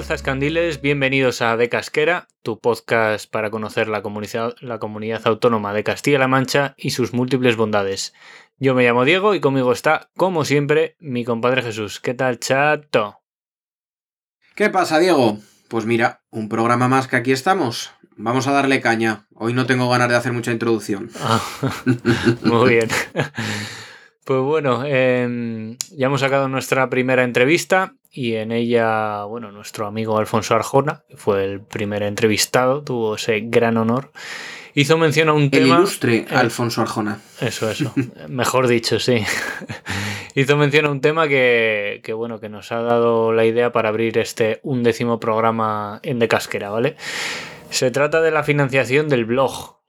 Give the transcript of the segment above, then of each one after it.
Tal, Zascandiles? Bienvenidos a De Casquera, tu podcast para conocer la comunidad, la comunidad autónoma de Castilla-La Mancha y sus múltiples bondades. Yo me llamo Diego y conmigo está, como siempre, mi compadre Jesús. ¿Qué tal, chato? ¿Qué pasa, Diego? Pues mira, un programa más que aquí estamos. Vamos a darle caña. Hoy no tengo ganas de hacer mucha introducción. Ah, muy bien. Pues bueno, eh, ya hemos sacado nuestra primera entrevista y en ella, bueno, nuestro amigo Alfonso Arjona, que fue el primer entrevistado, tuvo ese gran honor, hizo mención a un El tema... ilustre eh, Alfonso Arjona. Eso, eso. Mejor dicho, sí. Hizo mención a un tema que, que, bueno, que nos ha dado la idea para abrir este undécimo programa en De Casquera, ¿vale? Se trata de la financiación del blog.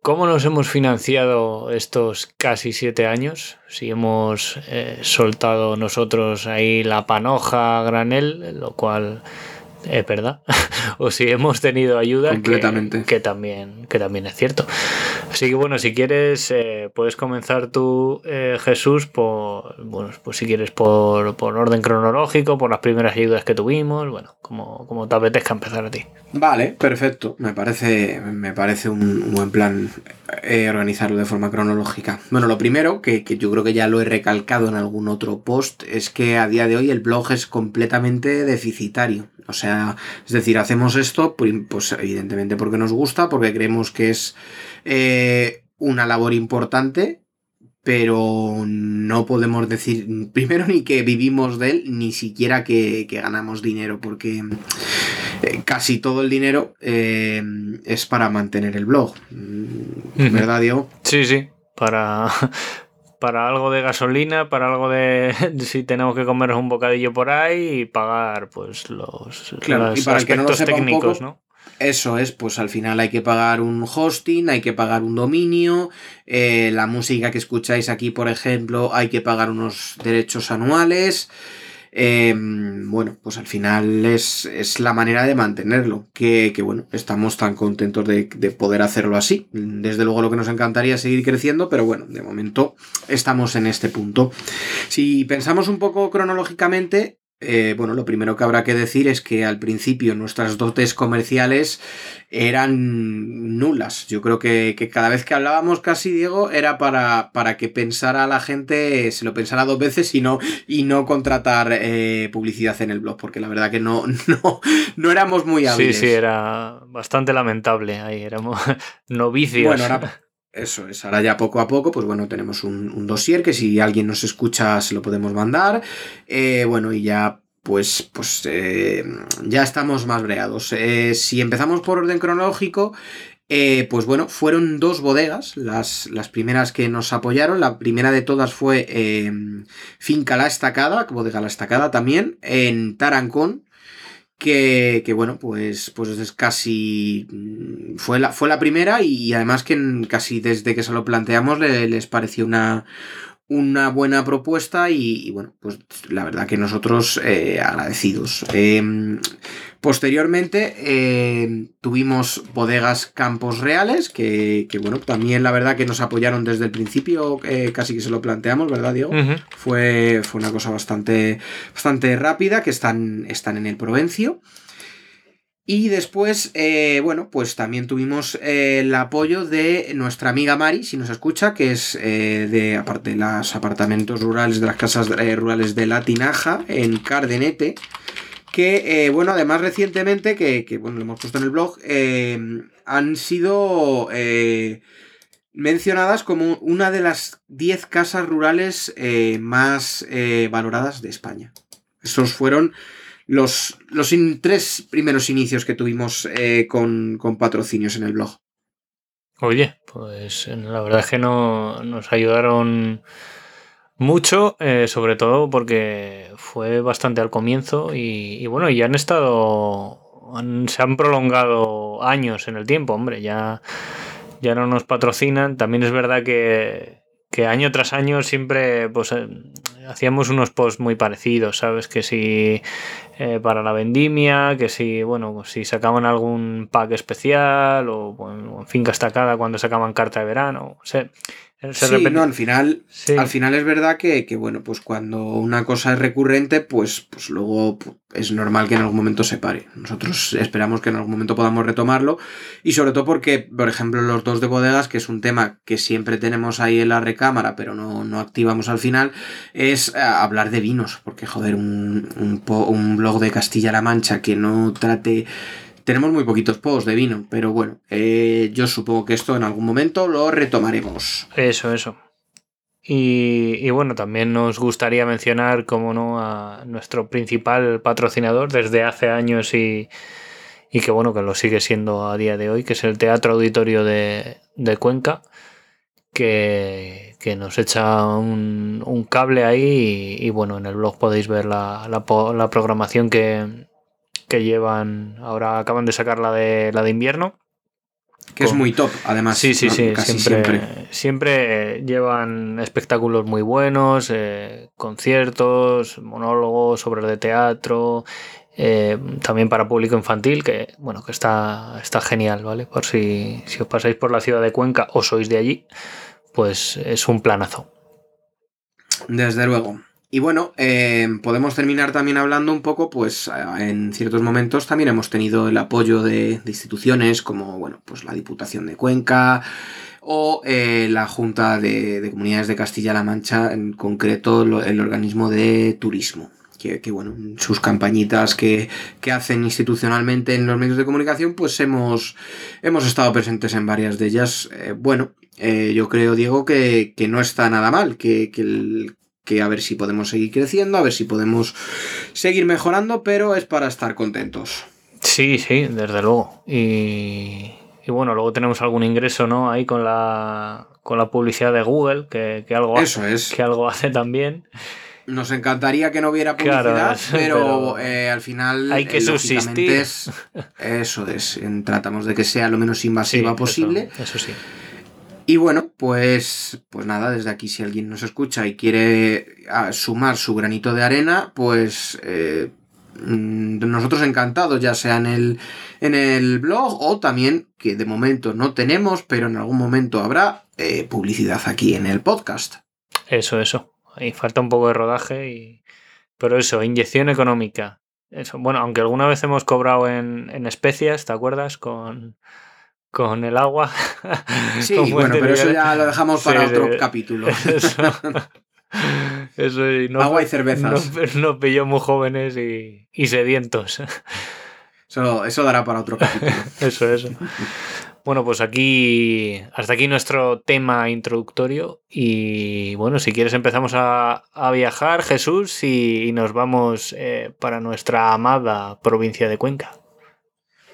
¿Cómo nos hemos financiado estos casi siete años? Si hemos eh, soltado nosotros ahí la panoja granel, lo cual es verdad. o si hemos tenido ayuda, Completamente. Que, que, también, que también es cierto. Así que bueno, si quieres, eh, puedes comenzar tú, eh, Jesús, por, bueno, pues si quieres por, por, orden cronológico, por las primeras ayudas que tuvimos, bueno, como, como te apetezca empezar a ti. Vale, perfecto. Me parece, me parece un, un buen plan eh, organizarlo de forma cronológica. Bueno, lo primero, que, que yo creo que ya lo he recalcado en algún otro post, es que a día de hoy el blog es completamente deficitario. O sea, es decir, hacemos esto, pues evidentemente porque nos gusta, porque creemos que es eh, una labor importante, pero no podemos decir primero ni que vivimos de él, ni siquiera que, que ganamos dinero, porque eh, casi todo el dinero eh, es para mantener el blog. ¿Verdad, Diego? Sí, sí, para para algo de gasolina, para algo de si tenemos que comer un bocadillo por ahí y pagar pues los, claro, los y para aspectos que no técnicos, poco, ¿no? Eso es, pues al final hay que pagar un hosting, hay que pagar un dominio, eh, la música que escucháis aquí, por ejemplo, hay que pagar unos derechos anuales. Eh, bueno, pues al final es, es, la manera de mantenerlo, que, que bueno, estamos tan contentos de, de, poder hacerlo así. Desde luego lo que nos encantaría es seguir creciendo, pero bueno, de momento estamos en este punto. Si pensamos un poco cronológicamente, eh, bueno, lo primero que habrá que decir es que al principio nuestras dotes comerciales eran nulas. Yo creo que, que cada vez que hablábamos casi, Diego, era para, para, que pensara la gente, se lo pensara dos veces y no, y no contratar eh, publicidad en el blog, porque la verdad que no, no, no éramos muy hábiles. Sí, sí, era bastante lamentable ahí, éramos novicios. Bueno, ahora... Eso es, ahora ya poco a poco, pues bueno, tenemos un, un dossier que si alguien nos escucha se lo podemos mandar. Eh, bueno, y ya pues, pues eh, ya estamos más breados. Eh, si empezamos por orden cronológico, eh, pues bueno, fueron dos bodegas las, las, primeras que nos apoyaron. La primera de todas fue Finca La Estacada, bodega La Estacada también, en Tarancón. Que, que, bueno, pues, pues es casi. Fue la, fue la primera y además que casi desde que se lo planteamos le, les pareció una, una buena propuesta y, y, bueno, pues la verdad que nosotros eh, agradecidos. Eh, posteriormente eh, tuvimos bodegas Campos Reales, que, que, bueno, también la verdad que nos apoyaron desde el principio, eh, casi que se lo planteamos, ¿verdad, Diego? Uh -huh. fue, fue una cosa bastante, bastante rápida, que están, están en el Provencio. Y después, eh, bueno, pues también tuvimos eh, el apoyo de nuestra amiga Mari, si nos escucha, que es eh, de aparte de los apartamentos rurales, de las casas rurales de La Tinaja, en Cardenete. Que, bueno, además recientemente, que, que, bueno, lo hemos puesto en el blog, han sido mencionadas como una de las 10 casas rurales más valoradas de España. Esos fueron los, los tres primeros inicios que tuvimos eh, con, patrocinios en el blog. Oye, pues la verdad es que no, nos ayudaron mucho, eh, sobre todo porque fue bastante al comienzo y, bueno, ya han estado, se han prolongado años en el tiempo, hombre, ya, ya no nos patrocinan. También es verdad que, que año tras año siempre pues eh, hacíamos unos posts muy parecidos, ¿sabes? Que si eh, para la vendimia, que si, bueno, si sacaban algún pack especial o bueno, en finca estacada cuando sacaban carta de verano, o sea, sí, no, al final, al final es verdad que, bueno, pues cuando una cosa es recurrente, pues, pues luego es normal que en algún momento se pare. Nosotros esperamos que en algún momento podamos retomarlo y sobre todo porque, por ejemplo, los dos de bodegas, que es un tema que siempre tenemos ahí en la recámara, pero no, no activamos al final, es eh, hablar de vinos, porque joder, un, un, un blog de Castilla-La Mancha que no trate tenemos muy poquitos posts de vino, pero bueno, eh, yo supongo que esto en algún momento lo retomaremos. Eso, eso. Y, bueno, también nos gustaría mencionar, como no, a nuestro principal patrocinador desde hace años y, que bueno, que lo sigue siendo a día de hoy, que es el Teatro Auditorio de, Cuenca, que, nos echa un, cable ahí y, bueno, en el blog podéis ver la programación que, que llevan, ahora acaban de sacar la de, la de invierno. Que es muy top, además. Sí, sí, sí, siempre, siempre, llevan espectáculos muy buenos, eh, conciertos, monólogos, obras de teatro, eh, también para público infantil, que bueno, que está, está genial, ¿vale? Por si, si os pasáis por la ciudad de Cuenca o sois de allí, pues es un planazo. Desde luego. Y bueno, eh, podemos terminar también hablando un poco, pues eh, en ciertos momentos también hemos tenido el apoyo de, instituciones como, bueno, pues la Diputación de Cuenca o eh, la Junta de, Comunidades de Castilla-La Mancha, en concreto el organismo de turismo. Que, bueno, sus campañitas que, hacen institucionalmente en los medios de comunicación, pues hemos, hemos estado presentes en varias de ellas. bueno, yo creo, Diego, que, no está nada mal, que, que, el, que a ver si podemos seguir creciendo, a ver si podemos seguir mejorando, pero es para estar contentos. Sí, sí, desde luego. Y, bueno, luego tenemos algún ingreso, ¿no? Ahí con la, con la publicidad de Google, que, algo, Eso es. que algo hace también. Nos encantaría que no hubiera publicidad, pero, eh, al final hay que eh, subsistir. eso es, tratamos de que sea lo menos invasiva posible. eso sí. Y bueno, pues, pues nada, desde aquí si alguien nos escucha y quiere ah, sumar su granito de arena, pues eh, mm, nosotros encantados, ya sea en el, en el blog o también, que de momento no tenemos, pero en algún momento habrá eh, publicidad aquí en el podcast. Eso, eso. Ahí falta un poco de rodaje y... Pero eso, inyección económica. Eso. Bueno, aunque alguna vez hemos cobrado en, en especias, ¿te acuerdas? Con con el agua. Sí, bueno, pero eso ya lo dejamos para otro capítulo. Eso, agua y cervezas. Nos, nos, pilló muy jóvenes y, y sedientos. Eso, eso dará para otro capítulo. eso, eso. Bueno, pues aquí, hasta aquí nuestro tema introductorio. Y bueno, si quieres empezamos a, a viajar, Jesús, y, nos vamos eh, para nuestra amada provincia de Cuenca.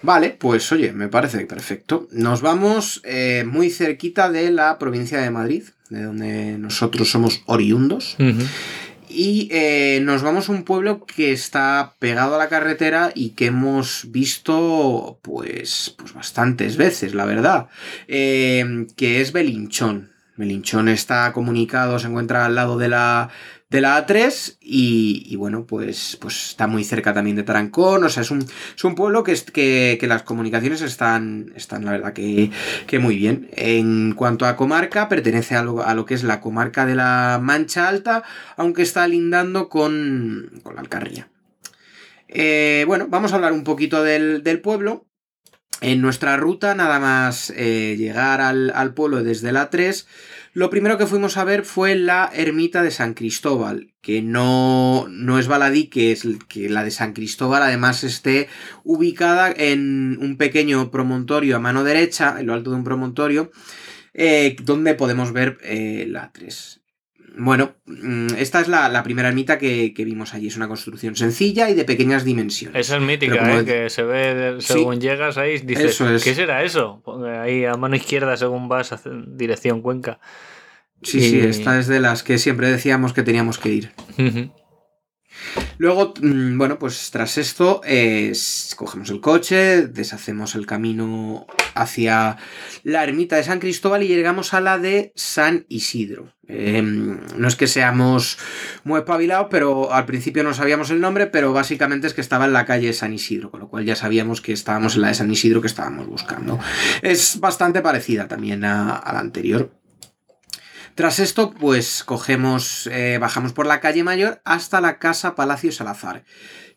Vale, pues oye, me parece perfecto. Nos vamos eh, muy cerquita de la provincia de Madrid, de donde nosotros somos oriundos. Y eh, nos vamos a un pueblo que está pegado a la carretera y que hemos visto pues, pues bastantes veces, la verdad. Eh, que es Belinchón. Belinchón está comunicado, se encuentra al lado de la, de la A3 y, bueno, pues, pues está muy cerca también de Tarancón, o sea, es un, es un pueblo que, que, que las comunicaciones están, están la verdad que, que, muy bien. En cuanto a comarca, pertenece a lo, a lo, que es la comarca de la Mancha Alta, aunque está lindando con, con la Alcarria. Eh, bueno, vamos a hablar un poquito del, del pueblo. En nuestra ruta, nada más eh, llegar al, al pueblo desde la 3, lo primero que fuimos a ver fue la ermita de San Cristóbal, que no, no es baladí, que es que la de San Cristóbal además esté ubicada en un pequeño promontorio a mano derecha, en lo alto de un promontorio, eh, donde podemos ver eh, la 3. Bueno, mm, esta es la, primera ermita que, vimos allí. Es una construcción sencilla y de pequeñas dimensiones. Esa es mítica, ¿eh? que se ve según llegas ahí, dices, ¿qué será eso? Ahí a mano izquierda según vas a dirección Cuenca. Sí, sí, esta es de las que siempre decíamos que teníamos que ir. Luego, mm, bueno, pues tras esto, cogemos el coche, deshacemos el camino hacia la ermita de San Cristóbal y llegamos a la de San Isidro. Em, no es que seamos muy espabilados, pero al principio no sabíamos el nombre, pero básicamente es que estaba en la calle San Isidro, con lo cual ya sabíamos que estábamos en la de San Isidro que estábamos buscando. Es bastante parecida también a la anterior. Tras esto, pues cogemos, eh, bajamos por la calle Mayor hasta la Casa Palacio Salazar,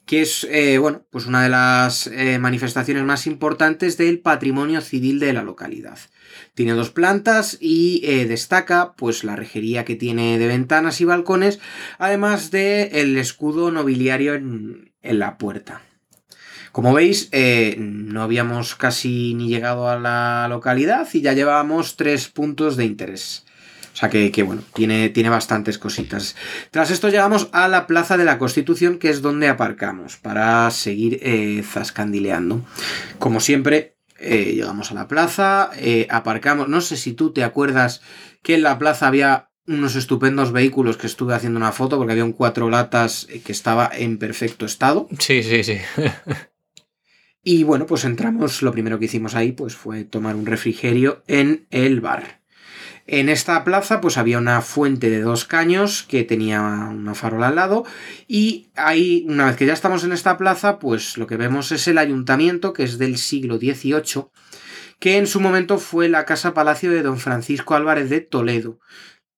que es, eh, bueno, pues una de las eh, manifestaciones más importantes del patrimonio civil de la localidad. Tiene dos plantas y destaca, pues, la rejería que tiene de ventanas y balcones, además del el escudo nobiliario en, en la puerta. Como veis, no habíamos casi ni llegado a la localidad y ya llevábamos tres puntos de interés. O sea que, bueno, tiene, tiene bastantes cositas. Tras esto llegamos a la Plaza de la Constitución, que es donde aparcamos para seguir eh, zascandileando. Como siempre, eh, llegamos a la plaza, eh, aparcamos. No sé si tú te acuerdas que en la plaza había unos estupendos vehículos que estuve haciendo una foto porque había un cuatro latas que estaba en perfecto estado. Sí, sí, sí. y bueno, pues entramos, lo primero que hicimos ahí pues fue tomar un refrigerio en el bar. En esta plaza pues había una fuente de dos caños que tenía una farola al lado y ahí una vez que ya estamos en esta plaza pues lo que vemos es el ayuntamiento que es del siglo XVIII que en su momento fue la casa palacio de don Francisco Álvarez de Toledo.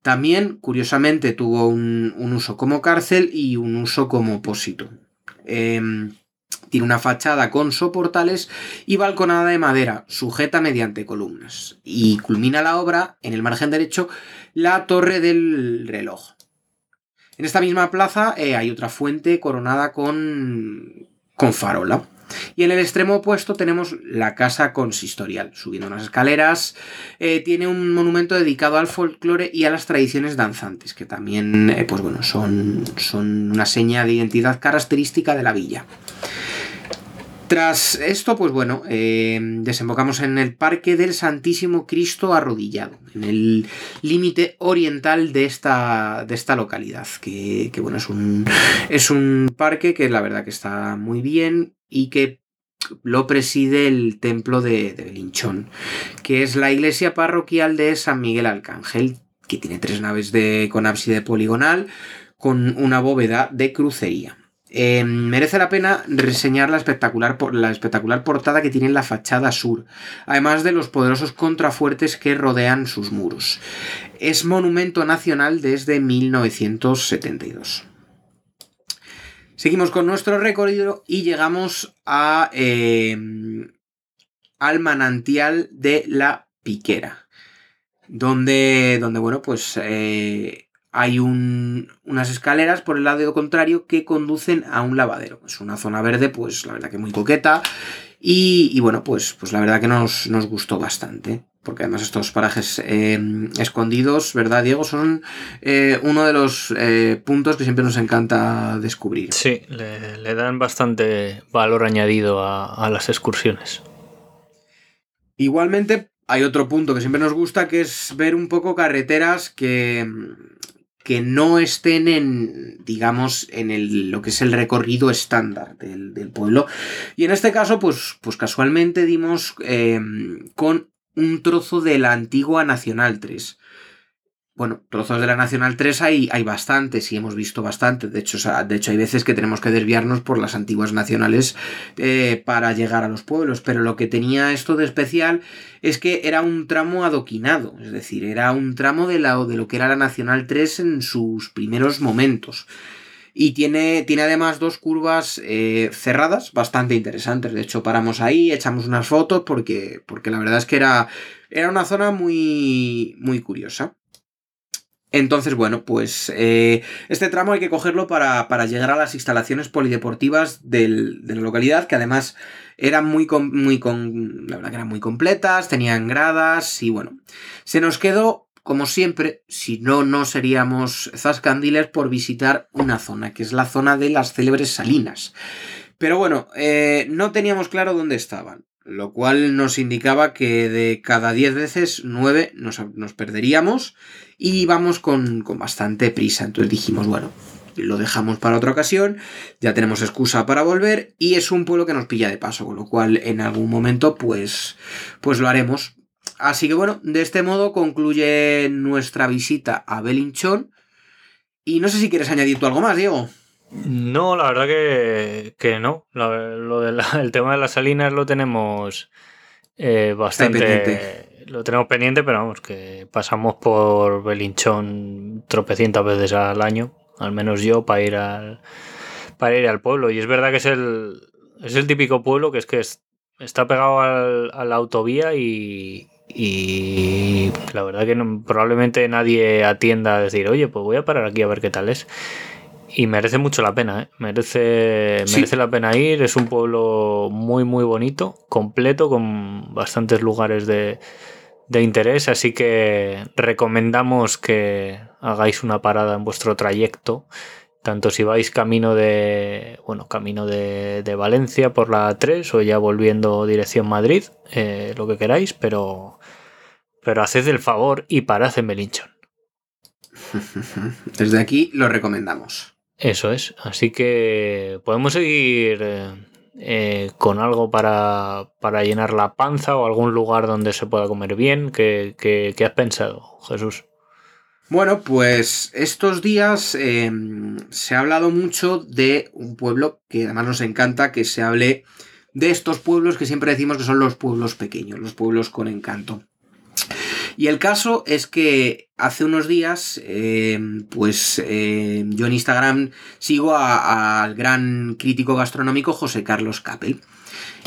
También, curiosamente, tuvo un, uso como cárcel y un uso como pósito. Em, tiene una fachada con soportales y balconada de madera, sujeta mediante columnas. Y culmina la obra, en el margen derecho, la torre del reloj. En esta misma plaza eh, hay otra fuente coronada con, con farola. Y en el extremo opuesto tenemos la casa consistorial, subiendo unas escaleras. Eh, tiene un monumento dedicado al folclore y a las tradiciones danzantes, que también eh, pues bueno, son, son una seña de identidad característica de la villa. Tras esto, pues bueno, eh, desembocamos en el Parque del Santísimo Cristo Arrodillado, en el límite oriental de esta, de esta localidad, que, bueno, es un, es un parque que la verdad que está muy bien y que lo preside el templo de, Belinchón, que es la iglesia parroquial de San Miguel Arcángel, que tiene tres naves de, con ábside poligonal, con una bóveda de crucería. Em, merece la pena reseñar la espectacular, la espectacular portada que tiene en la fachada sur, además de los poderosos contrafuertes que rodean sus muros. Es monumento nacional desde 1972. Seguimos con nuestro recorrido y llegamos em, al manantial de la Piquera, donde, donde bueno, pues eh, hay unas escaleras por el lado contrario que conducen a un lavadero. Es una zona verde, pues la verdad que muy coqueta. Y, bueno, pues, pues la verdad que nos, nos gustó bastante. Porque además estos parajes em, escondidos, ¿verdad, Diego? Son eh, uno de los eh, puntos que siempre nos encanta descubrir. Sí, le, dan bastante valor añadido a las excursiones. Igualmente, hay otro punto que siempre nos gusta, que es ver un poco carreteras que, que no estén en, digamos, en el, lo que es el recorrido estándar del, pueblo. Y en este caso, pues, pues casualmente dimos em, con un trozo de la antigua Nacional 3. Bueno, trozos de la Nacional 3 hay, hay bastantes y hemos visto bastantes. De hecho, de hecho, hay veces que tenemos que desviarnos por las antiguas nacionales eh, para llegar a los pueblos. Pero lo que tenía esto de especial es que era un tramo adoquinado. Es decir, era un tramo de, la, de lo que era la Nacional 3 en sus primeros momentos. Y tiene, tiene además dos curvas eh, cerradas bastante interesantes. De hecho, paramos ahí, echamos unas fotos porque, porque la verdad es que era, era una zona muy, muy curiosa. Entonces, bueno, pues eh, este tramo hay que cogerlo para, llegar a las instalaciones polideportivas de la localidad, que además eran muy, muy la verdad que eran muy completas, tenían gradas y bueno, se nos quedó como siempre, si no, no seríamos Zascandiles por visitar una zona, que es la zona de las célebres salinas. Pero bueno, eh, no teníamos claro dónde estaban, lo cual nos indicaba que de cada 10 veces, 9 nos, nos perderíamos y íbamos con, con bastante prisa. Entonces dijimos, bueno, lo dejamos para otra ocasión, ya tenemos excusa para volver y es un pueblo que nos pilla de paso, con lo cual en algún momento pues, pues lo haremos. Así que bueno, de este modo concluye nuestra visita a Belinchón y no sé si quieres añadir tú algo más, Diego. No, la verdad que, no. Lo, el tema de las salinas lo tenemos eh, bastante... Lo tenemos pendiente, pero vamos, que pasamos por Belinchón tropecientas veces al año al menos yo, para ir al, para ir al pueblo. Y es verdad que es el, es el típico pueblo que es que está pegado a la autovía y, y la verdad que probablemente nadie atienda a decir, oye, pues voy a parar aquí a ver qué tal es. Y merece mucho la pena, ¿eh? merece, merece la pena ir. Es un pueblo muy, muy bonito, completo, con bastantes lugares de, de interés, así que recomendamos que hagáis una parada en vuestro trayecto, tanto si vais camino de, bueno, camino de, Valencia por la 3 o ya volviendo dirección Madrid, eh, lo que queráis, pero, pero haced el favor y parad en Belinchón. Desde aquí lo recomendamos. Eso es, así que podemos seguir... Eh, eh, con algo para, llenar la panza o algún lugar donde se pueda comer bien? ¿Qué, has pensado, Jesús? Bueno, pues estos días em, se ha hablado mucho de un pueblo que además nos encanta que se hable de estos pueblos que siempre decimos que son los pueblos pequeños, los pueblos con encanto. Y el caso es que hace unos días, em, pues em, yo en Instagram sigo al gran crítico gastronómico José Carlos Capel.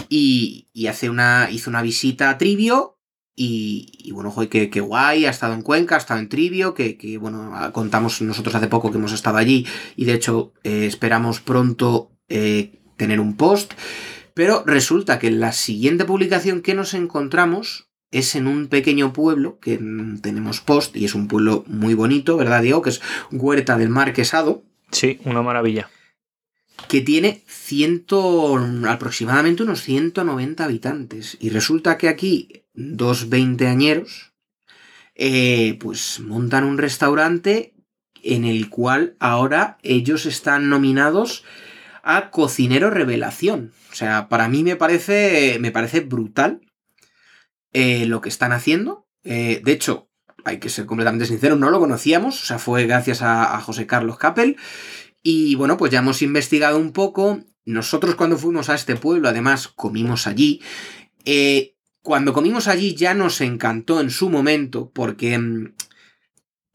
Y, hace una, hizo una visita a Trivio y, bueno, joder, qué, guay, ha estado en Cuenca, ha estado en Trivio, que, bueno, contamos nosotros hace poco que hemos estado allí y de hecho eh, esperamos pronto eh, tener un post. Pero resulta que en la siguiente publicación que nos encontramos es en un pequeño pueblo que tenemos post y es un pueblo muy bonito, ¿verdad, Diego? Que es Huerta del Marquesado. Sí, una maravilla. Que tiene ciento, aproximadamente unos 190 habitantes. Y resulta que aquí dos veinteañeros eh, pues montan un restaurante en el cual ahora ellos están nominados a cocinero revelación. O sea, para mí me parece, me parece brutal eh, lo que están haciendo. Eh, de hecho, hay que ser completamente sincero, no lo conocíamos, o sea, fue gracias a, José Carlos Capel. Y bueno, pues ya hemos investigado un poco. Nosotros cuando fuimos a este pueblo, además, comimos allí. Eh, cuando comimos allí ya nos encantó en su momento, porque mm,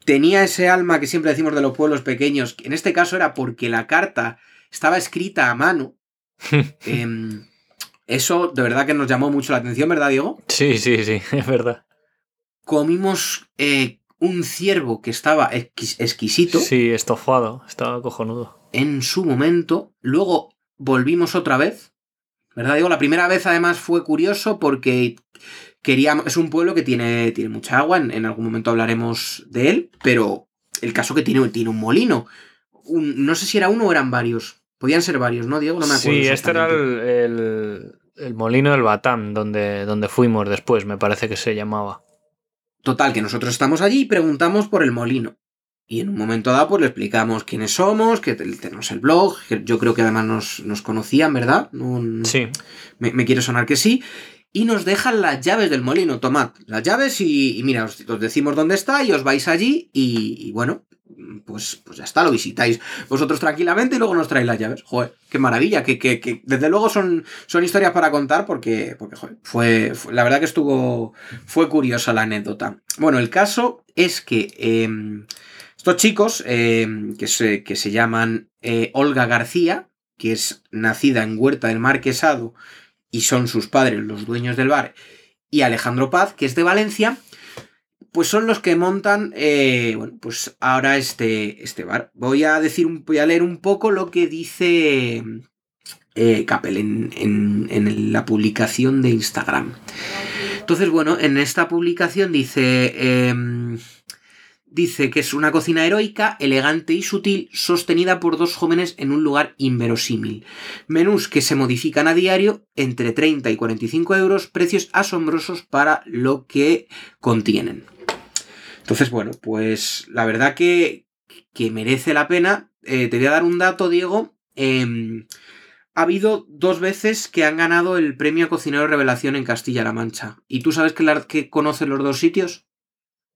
tenía ese alma que siempre decimos de los pueblos pequeños. En este caso era porque la carta estaba escrita a mano. Em, eso de verdad que nos llamó mucho la atención, ¿verdad, Diego? Sí, sí, sí, es verdad. Comimos eh, un ciervo que estaba exquisito. Sí, estofado, estaba cojonudo. En su momento. Luego volvimos otra vez. ¿Verdad, Diego? La primera vez además fue curioso porque queríamos. Es un pueblo que tiene, tiene mucha agua. En, algún momento hablaremos de él. Pero el caso que tiene, tiene un molino. no sé si era uno o eran varios. Podían ser varios, ¿no, Diego? No me acuerdo. Sí, este era el, el molino del Batán, donde, donde fuimos después, me parece que se llamaba. Total, que nosotros estamos allí y preguntamos por el molino. Y en un momento dado, pues le explicamos quiénes somos, que tenemos el blog, que yo creo que además nos, conocían, ¿verdad? sí. Me, me, quiere sonar que sí. Y nos dejan las llaves del molino. Tomad las llaves y, mira, os, decimos dónde está y os vais allí y bueno, pues, pues ya está, lo visitáis vosotros tranquilamente y luego nos traéis las llaves. Joder, qué maravilla, que, que, desde luego son, son historias para contar porque, porque fue, la verdad que estuvo, fue curiosa la anécdota. Bueno, el caso es que em, estos chicos, em, que, se, que se llaman eh, Olga García, que es nacida en Huerta del Marquesado y son sus padres los dueños del bar, y Alejandro Paz, que es de Valencia, pues son los que montan, eh, bueno, pues ahora este, este bar. Voy a decir, voy a leer un poco lo que dice eh, Capel en, la publicación de Instagram. Entonces, bueno, en esta publicación dice, em, dice que es una cocina heroica, elegante y sutil, sostenida por dos jóvenes en un lugar inverosímil. Menús que se modifican a diario entre 30 y 45 euros, precios asombrosos para lo que contienen. Entonces, bueno, pues la verdad que, que merece la pena. Eh, te voy a dar un dato, Diego. Em, ha habido dos veces que han ganado el premio Cocinero Revelación en Castilla-La Mancha. ¿Y tú sabes que, la, que conocen los dos sitios?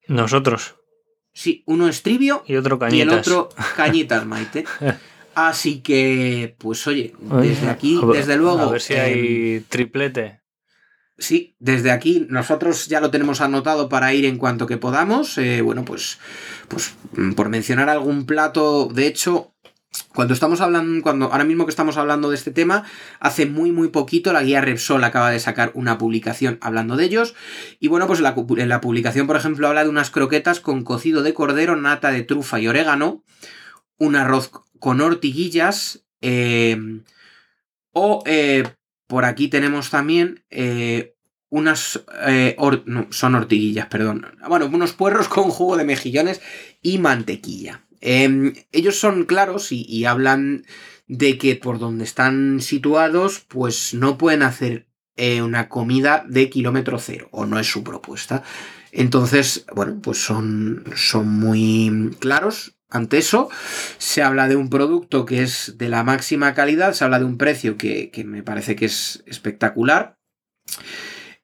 Nosotros. Sí, uno es Trivio y, otro y el otro Cañitas Maite. Así que, pues oye, desde aquí, desde luego. A ver si hay em, triplete. Sí, desde aquí nosotros ya lo tenemos anotado para ir en cuanto que podamos. Eh, bueno, pues, pues por mencionar algún plato, de hecho, cuando estamos hablando, cuando ahora mismo que estamos hablando de este tema, hace muy muy poquito la guía Repsol acaba de sacar una publicación hablando de ellos. Y bueno, pues la, en la publicación, por ejemplo, habla de unas croquetas con cocido de cordero, nata de trufa y orégano, un arroz con ortiguillas, eh, o eh, por aquí tenemos también eh, unas... Eh, son ortiguillas, perdón. Bueno, unos puerros con jugo de mejillones y mantequilla. Em, ellos son claros y, hablan de que por donde están situados, pues no pueden hacer eh, una comida de kilómetro cero, o no es su propuesta. Entonces, bueno, pues son, son muy claros ante eso. Se habla de un producto que es de la máxima calidad, se habla de un precio que, me parece que es espectacular.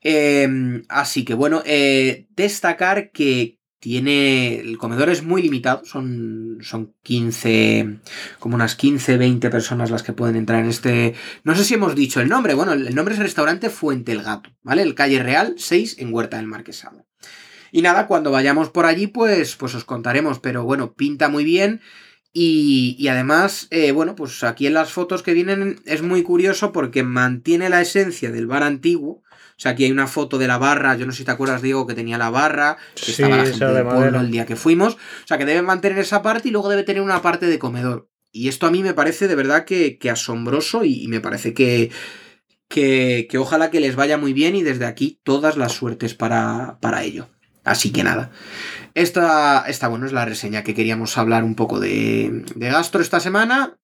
Em, así que bueno, eh, destacar que tiene. El comedor es muy limitado, son, son 15, como unas 15, 20 personas las que pueden entrar en este. No sé si hemos dicho el nombre, bueno, el nombre es el restaurante Fuente el Gato, ¿vale? El calle Real 6 en Huerta del Marquesado. Y nada, cuando vayamos por allí, pues, pues os contaremos, pero bueno, pinta muy bien. Y, además, eh, bueno, pues aquí en las fotos que vienen es muy curioso porque mantiene la esencia del bar antiguo. O sea, aquí hay una foto de la barra, yo no sé si te acuerdas, Diego, que tenía la barra, que estaba la gente del pueblo el día que fuimos. O sea, que debe mantener esa parte y luego debe tener una parte de comedor. Y esto a mí me parece de verdad que, asombroso y, me parece que, que, que, ojalá que les vaya muy bien y desde aquí todas las suertes para, para ello. Así que nada. Esta, esta, bueno, es la reseña que queríamos hablar un poco de, de Gastro esta semana.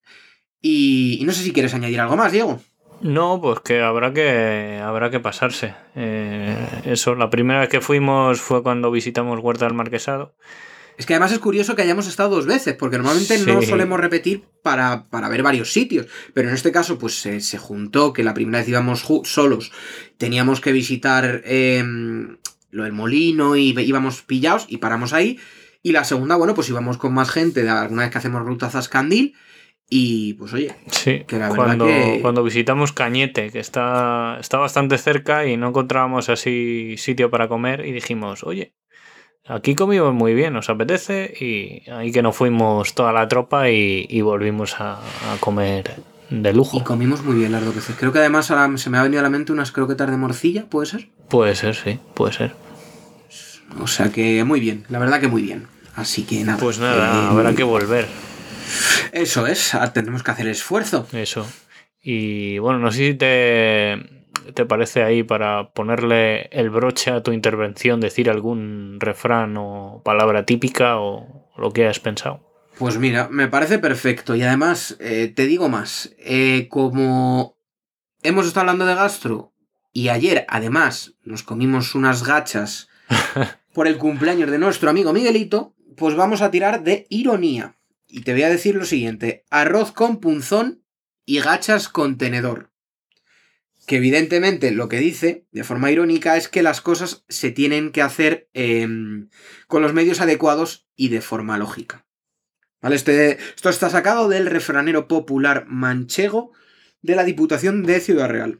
Y, no sé si quieres añadir algo más, Diego. No, pues que habrá que, habrá que pasarse. Eh, eso, la primera vez que fuimos fue cuando visitamos Huerta del Marquesado. Es que además es curioso que hayamos estado dos veces, porque normalmente no solemos repetir para, para, ver varios sitios. Pero en este caso, pues se, juntó que la primera vez íbamos solos, teníamos que visitar em, lo del molino y íbamos pillados y paramos ahí. Y la segunda, bueno, pues íbamos con más gente de alguna vez que hacemos ruta Zascandil. Y pues oye, sí, que la cuando, que... cuando visitamos Cañete, que está, está bastante cerca y no encontrábamos así sitio para comer, y dijimos, oye, aquí comimos muy bien, nos apetece, y ahí que nos fuimos toda la tropa y, volvimos a, a, comer de lujo. Y comimos muy bien las dos veces. Creo que además ahora se me ha venido a la mente unas croquetas de morcilla, ¿puede ser? Puede ser, sí, puede ser. O sea que muy bien, la verdad que muy bien. Así que nada. Pues nada, eh, habrá que volver. Eso es, tenemos que hacer esfuerzo. Eso. Y bueno, no sé si te, te parece ahí para ponerle el broche a tu intervención, decir algún refrán o palabra típica o lo que has pensado. Pues mira, me parece perfecto. Y además, eh, te digo más, eh, como hemos estado hablando de gastro y ayer además nos comimos unas gachas por el cumpleaños de nuestro amigo Miguelito, pues vamos a tirar de ironía. Y te voy a decir lo siguiente, arroz con punzón y gachas con tenedor. Que evidentemente lo que dice, de forma irónica, es que las cosas se tienen que hacer em, con los medios adecuados y de forma lógica. ¿Vale? Este, esto está sacado del refranero popular manchego de la Diputación de Ciudad Real.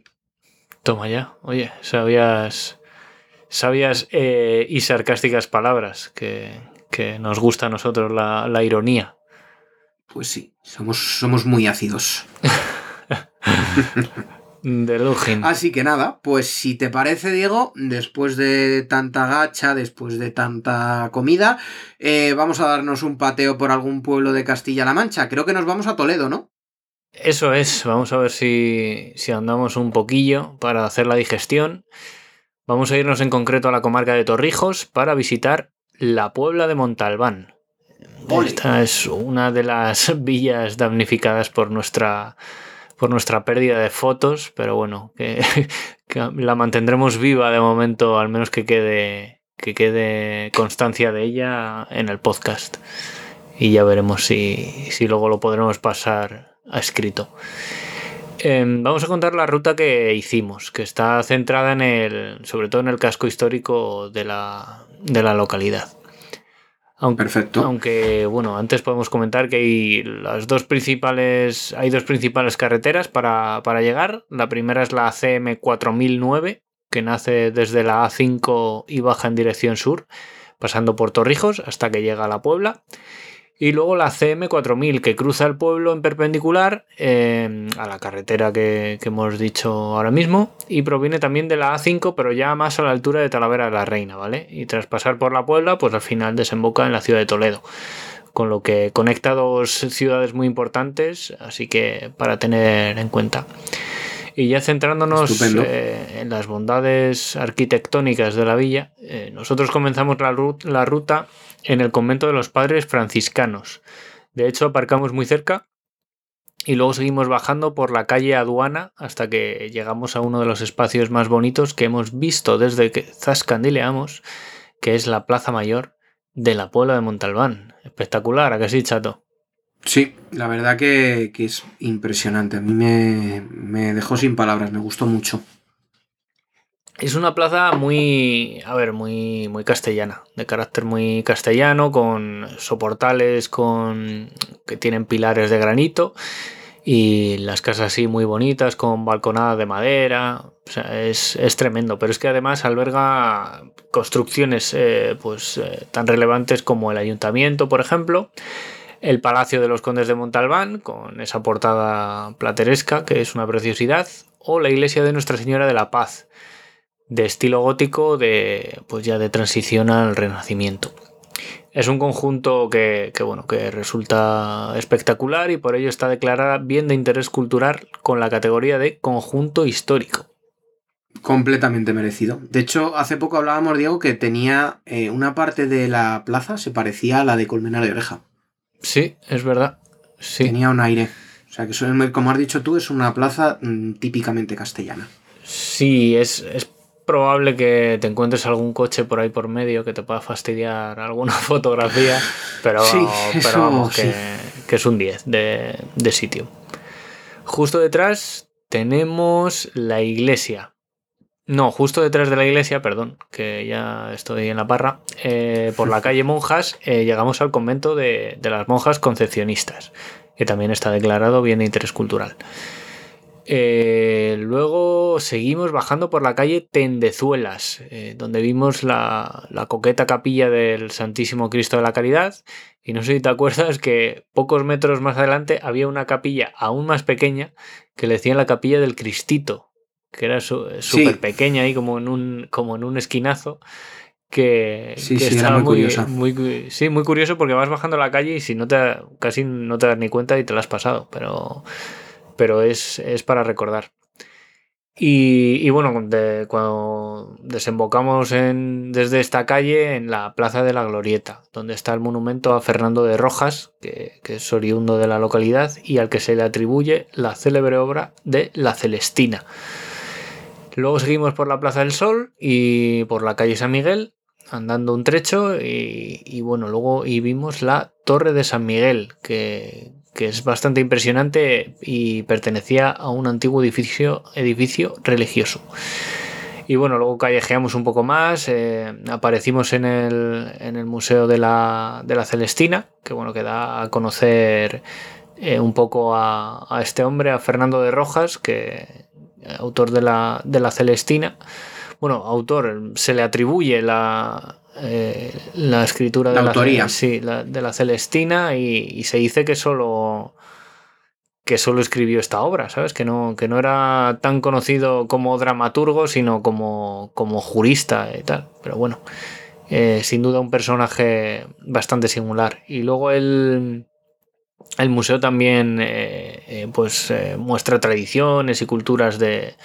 Toma ya, oye, sabías sabias eh, y sarcásticas palabras que, nos gusta a nosotros la, ironía. Pues sí, somos, somos muy ácidos. de Lugin. Así que nada, pues si te parece, Diego, después de tanta gacha, después de tanta comida, eh, vamos a darnos un pateo por algún pueblo de Castilla-La Mancha. Creo que nos vamos a Toledo, ¿no? Eso es, vamos a ver si, si andamos un poquillo para hacer la digestión. Vamos a irnos en concreto a la comarca de Torrijos para visitar la Puebla de Montalbán. Esta es una de las villas damnificadas por nuestra por nuestra pérdida de fotos, pero bueno, que, la mantendremos viva de momento, al menos que quede, que quede constancia de ella en el podcast. Y ya veremos si, si luego lo podremos pasar a escrito. Em, vamos a contar la ruta que hicimos, que está centrada en el, sobre todo en el casco histórico de la, de la localidad. Aunque, Perfecto. Aunque, bueno, antes podemos comentar que hay las dos principales, hay dos principales carreteras para, para llegar. La primera es la CM 4009, que nace desde la A5 y baja en dirección sur, pasando por Torrijos hasta que llega a la Puebla. Y luego la CM4000 que cruza el pueblo en perpendicular em, a la carretera que, hemos dicho ahora mismo y proviene también de la A5 pero ya más a la altura de Talavera de la Reina, ¿vale? Y tras pasar por la Puebla pues al final desemboca en la ciudad de Toledo. Con lo que conecta dos ciudades muy importantes, así que para tener en cuenta. Y ya centrándonos eh, en las bondades arquitectónicas de la villa, eh, nosotros comenzamos la, la ruta en el convento de los padres franciscanos. De hecho, aparcamos muy cerca y luego seguimos bajando por la calle Aduana hasta que llegamos a uno de los espacios más bonitos que hemos visto desde que zascandileamos, que es la Plaza Mayor de la Puebla de Montalbán. Espectacular, ¿a que sí, chato? Sí, la verdad que, es impresionante. A mí me, me dejó sin palabras, me gustó mucho. Es una plaza muy, a ver, muy, muy castellana, de carácter muy castellano, con soportales con, que tienen pilares de granito y las casas así muy bonitas, con balconada de madera. O sea, es, tremendo, pero es que además alberga construcciones eh, pues, eh, tan relevantes como el ayuntamiento, por ejemplo, el Palacio de los Condes de Montalbán, con esa portada plateresca, que es una preciosidad, o la iglesia de Nuestra Señora de la Paz de estilo gótico de pues ya de transición al renacimiento. Es un conjunto que, bueno, que resulta espectacular y por ello está declarada bien de interés cultural con la categoría de conjunto histórico. Completamente merecido. De hecho, hace poco hablábamos, Diego, que tenía eh, una parte de la plaza, se parecía a la de Colmenar de Oreja. Sí, es verdad. Sí. Tenía un aire. O sea, que como has dicho tú, es una plaza mm, típicamente castellana. Sí, es, es probable que te encuentres algún coche por ahí por medio que te pueda fastidiar alguna fotografía, pero, vamos, que, es un 10 de, de sitio. Justo detrás tenemos la iglesia. No, justo detrás de la iglesia, perdón, que ya estoy en la parra, eh, por la calle Monjas eh, llegamos al convento de, de, las monjas concepcionistas, que también está declarado bien de interés cultural. Eh, luego seguimos bajando por la calle Tendezuelas, donde vimos la, coqueta capilla del Santísimo Cristo de la Caridad. Y no sé si te acuerdas que pocos metros más adelante había una capilla aún más pequeña que le decían la capilla del Cristito, que era súper pequeña ahí como en un, como en un esquinazo. Que, sí, sí, estaba muy, muy, sí, muy curioso porque vas bajando la calle y si no te casi no te das ni cuenta y te la has pasado. Pero pero es, para recordar. Y, bueno, cuando desembocamos en, desde esta calle en la Plaza de la Glorieta, donde está el monumento a Fernando de Rojas, que, es oriundo de la localidad y al que se le atribuye la célebre obra de La Celestina. Luego seguimos por la Plaza del Sol y por la calle San Miguel, andando un trecho y, bueno, luego y vimos la Torre de San Miguel, que, que es bastante impresionante y pertenecía a un antiguo edificio, edificio religioso. Y bueno, luego callejeamos un poco más, eh, aparecimos en el, en el Museo de la, de la, Celestina, que bueno, que da a conocer eh, un poco a, a, este hombre, a Fernando de Rojas, que autor de la, de la Celestina. Bueno, autor, se le atribuye la, eh, la escritura de la, autoría. sí, de la Celestina y, se dice que solo que solo escribió esta obra, ¿sabes? Que no, que no era tan conocido como dramaturgo, sino como, como jurista y tal. Pero bueno, eh, sin duda un personaje bastante singular. Y luego el, el museo también eh, pues muestra tradiciones y culturas de,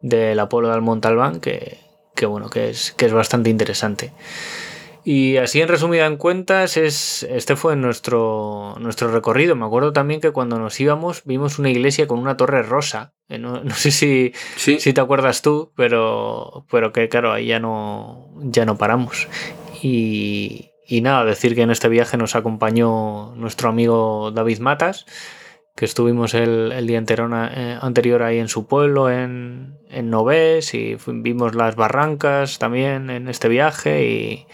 de la puebla del Montalbán que, que bueno, que es, que es bastante interesante. Y así en resumida en cuentas, es, este fue nuestro, nuestro recorrido. Me acuerdo también que cuando nos íbamos vimos una iglesia con una torre rosa. Eh, no, sé si, si te acuerdas tú, pero, pero que claro, ahí ya no, ya no paramos. Y, y nada, decir que en este viaje nos acompañó nuestro amigo David Matas, que estuvimos el, día eh, anterior ahí en su pueblo, en, en Novés, y vimos las barrancas también en este viaje.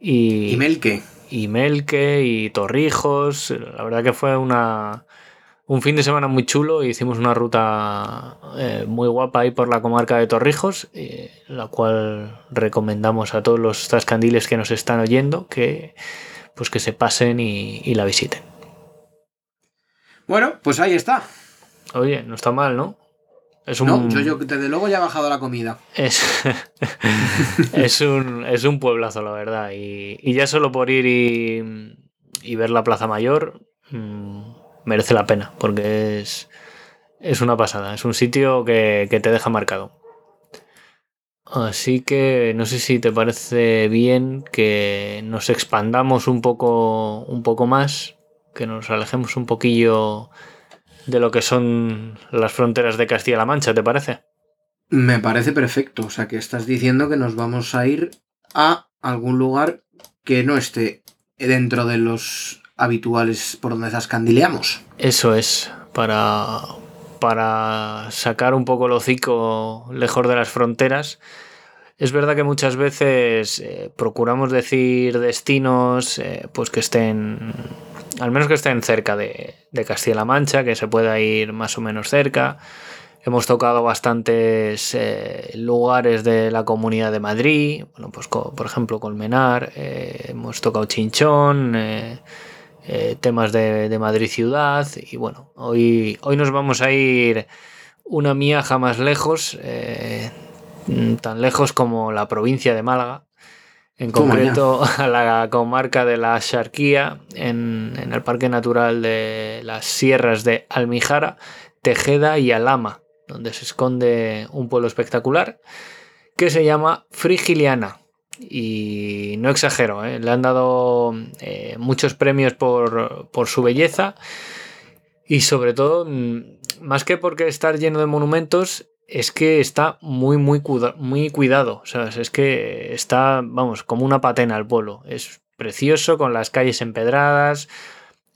Y, y, Melque. Y Melque y Torrijos. La verdad que fue una, un fin de semana muy chulo. Hicimos una ruta eh, muy guapa ahí por la comarca de Torrijos, eh, la cual recomendamos a todos los zascandiles que nos están oyendo que, pues que se pasen y, y la visiten. Bueno, pues ahí está. Oye, no está mal, ¿no? Es un... No, yo, desde luego ya he bajado la comida. Es, es, un, es un pueblazo, la verdad. Y, ya solo por ir y, ver la Plaza Mayor mm, merece la pena, porque es, es una pasada. Es un sitio que, que te deja marcado. Así que no sé si te parece bien que nos expandamos un poco, un poco más, que nos alejemos un poquillo de lo que son las fronteras de Castilla-La Mancha, ¿te parece? Me parece perfecto. O sea, que estás diciendo que nos vamos a ir a algún lugar que no esté dentro de los habituales por donde zascandileamos. Eso es, para, para sacar un poco el hocico lejos de las fronteras. Es verdad que muchas veces eh, procuramos decir destinos eh, pues que estén al menos que estén cerca de, Castilla-La Mancha, que se pueda ir más o menos cerca. Hemos tocado bastantes eh, lugares de la Comunidad de Madrid, bueno, pues por ejemplo Colmenar, hemos tocado Chinchón, eh, temas de, Madrid ciudad y bueno, hoy, hoy nos vamos a ir una miaja más lejos, tan lejos como la provincia de Málaga, en concreto a la comarca de la Sharquía, en, el Parque Natural de las Sierras de Almijara, Tejeda y Alama, donde se esconde un pueblo espectacular que se llama Frigiliana. Y no exagero, ¿eh? le han dado eh, muchos premios por, por su belleza y sobre todo, mm, más que porque estar lleno de monumentos, es que está muy, muy, muy cuidado. Es que está, vamos, como una patena al pueblo. Es precioso, con las calles empedradas,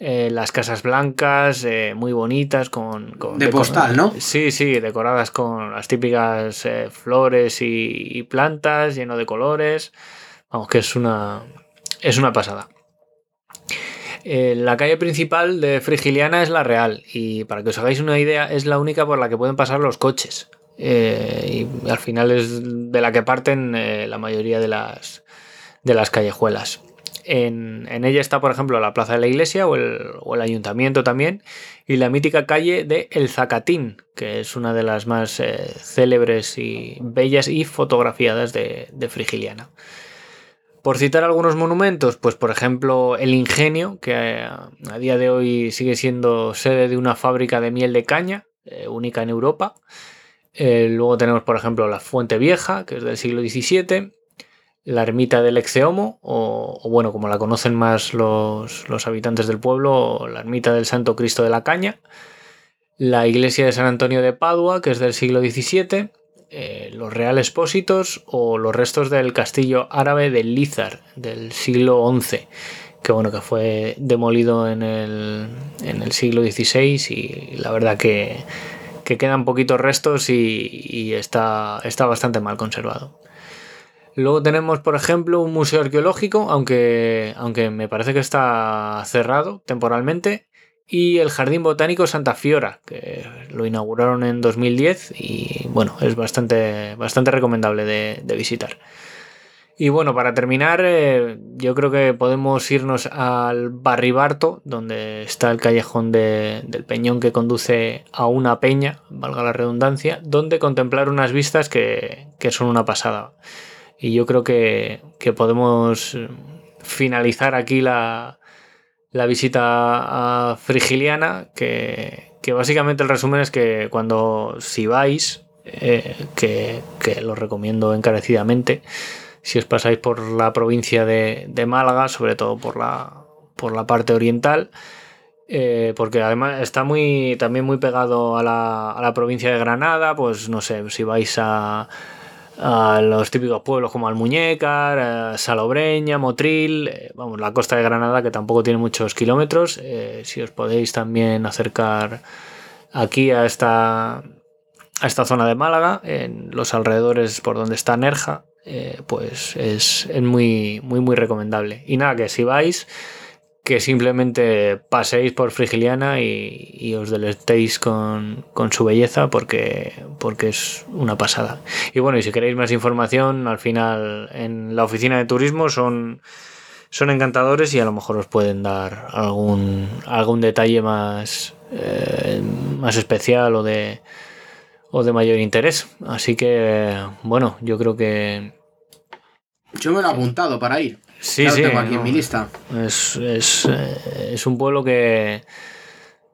eh, las casas blancas, eh, muy bonitas, con... de postal, ¿no? Sí, sí, decoradas con las típicas eh, flores y, plantas, lleno de colores. Vamos, que es una, es una pasada. la calle principal de Frigiliana es la Real y para que os hagáis una idea es la única por la que pueden pasar los coches. Y al final es de la que parten la mayoría de las, de las callejuelas. En, ella está, por ejemplo, la Plaza de la Iglesia o el, Ayuntamiento también, y la mítica calle de El Zacatín, que es una de las más eh, célebres y bellas y fotografiadas de, Frigiliana. Por citar algunos monumentos, pues por ejemplo el Ingenio, que a, día de hoy sigue siendo sede de una fábrica de miel de caña, única en Europa. Eh, luego tenemos, por ejemplo, la Fuente Vieja, que es del siglo XVII, la ermita del Exeomo, o, bueno, como la conocen más los, habitantes del pueblo, la ermita del Santo Cristo de la Caña, la iglesia de San Antonio de Padua, que es del siglo XVII, eh, los Real Expósitos o los restos del castillo árabe de Lizar, del siglo XI, que bueno, que fue demolido en el, en el siglo XVI y la verdad que que quedan poquitos restos y, está, está bastante mal conservado. Luego tenemos, por ejemplo, un museo arqueológico, aunque, aunque me parece que está cerrado temporalmente, y el Jardín Botánico Santa Fiora, que lo inauguraron en 2010 y bueno, es bastante, bastante recomendable de visitar. Y bueno, para terminar, eh, yo creo que podemos irnos al Barribarto, donde está el callejón del Peñón que conduce a una peña, valga la redundancia, donde contemplar unas vistas que, son una pasada. Y yo creo que, podemos finalizar aquí la, visita a Frigiliana, que, básicamente el resumen es que cuando si vais, eh, que, que lo recomiendo encarecidamente, si os pasáis por la provincia de, de Málaga, sobre todo por la, por la parte oriental. Eh, porque además está muy también muy pegado a la, a la, provincia de Granada, pues no sé, si vais a, a los típicos pueblos como Almuñécar, Salobreña, Motril, eh, vamos, la costa de Granada que tampoco tiene muchos kilómetros, eh, si os podéis también acercar aquí a esta, a esta zona de Málaga, en los alrededores por donde está Nerja, eh, pues es, es muy, muy, muy recomendable. Y nada, que si vais que simplemente paséis por Frigiliana y, os deleitéis con, su belleza porque, porque es una pasada. Y bueno, y si queréis más información, al final en la oficina de turismo son, son encantadores y a lo mejor os pueden dar algún, algún detalle más, eh, más especial o de, o de mayor interés. Así que, bueno, yo creo que... Yo me lo he apuntado para ir. Sí, sí. tengo aquí en mi lista. Es, es, eh, es, un pueblo que.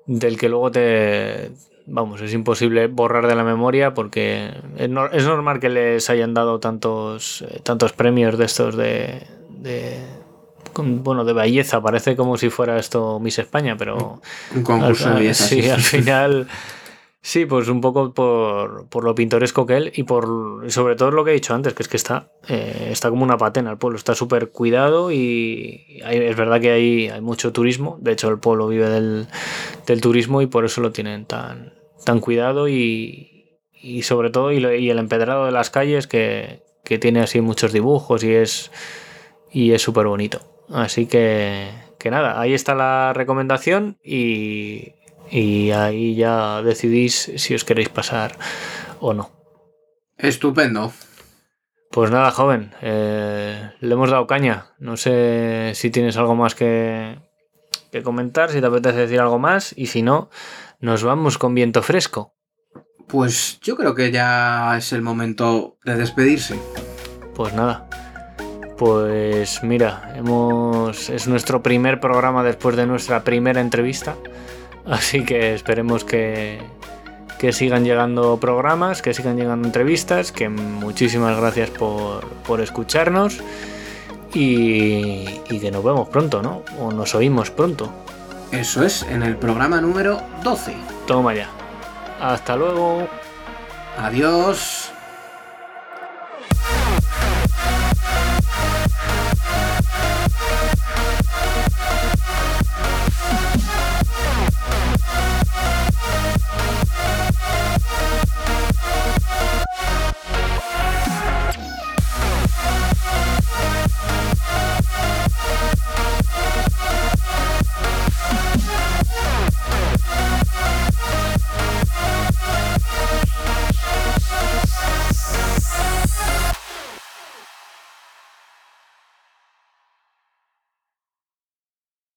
del que luego te. Vamos, es imposible borrar de la memoria porque es, normal que les hayan dado tantos, eh, tantos premios de estos de, de bueno, de belleza, parece como si fuera esto Miss España, pero... Un concurso de belleza. Sí, al final Sí, pues un poco por, lo pintoresco que él y por sobre todo lo que he dicho antes, que es que está, eh, está como una patena el pueblo, está súper cuidado y es verdad que hay, hay mucho turismo, de hecho el pueblo vive del, turismo y por eso lo tienen tan, tan cuidado y, sobre todo y, el empedrado de las calles que, tiene así muchos dibujos y es y es súper bonito. Así que, que nada, ahí está la recomendación y y ahí ya decidís si os queréis pasar o no. Estupendo. Pues nada, joven, eh, le hemos dado caña. No sé si tienes algo más que, que comentar, si te apetece decir algo más, y si no, nos vamos con viento fresco. Pues yo creo que ya es el momento de despedirse. Pues nada. Pues mira, hemos es nuestro primer programa después de nuestra primera entrevista. Así que esperemos que, sigan llegando programas, que sigan llegando entrevistas, que muchísimas gracias por, escucharnos y, y, que nos vemos pronto, ¿no? O nos oímos pronto. Eso es, en el programa número 12. Toma ya. Hasta luego. Adiós.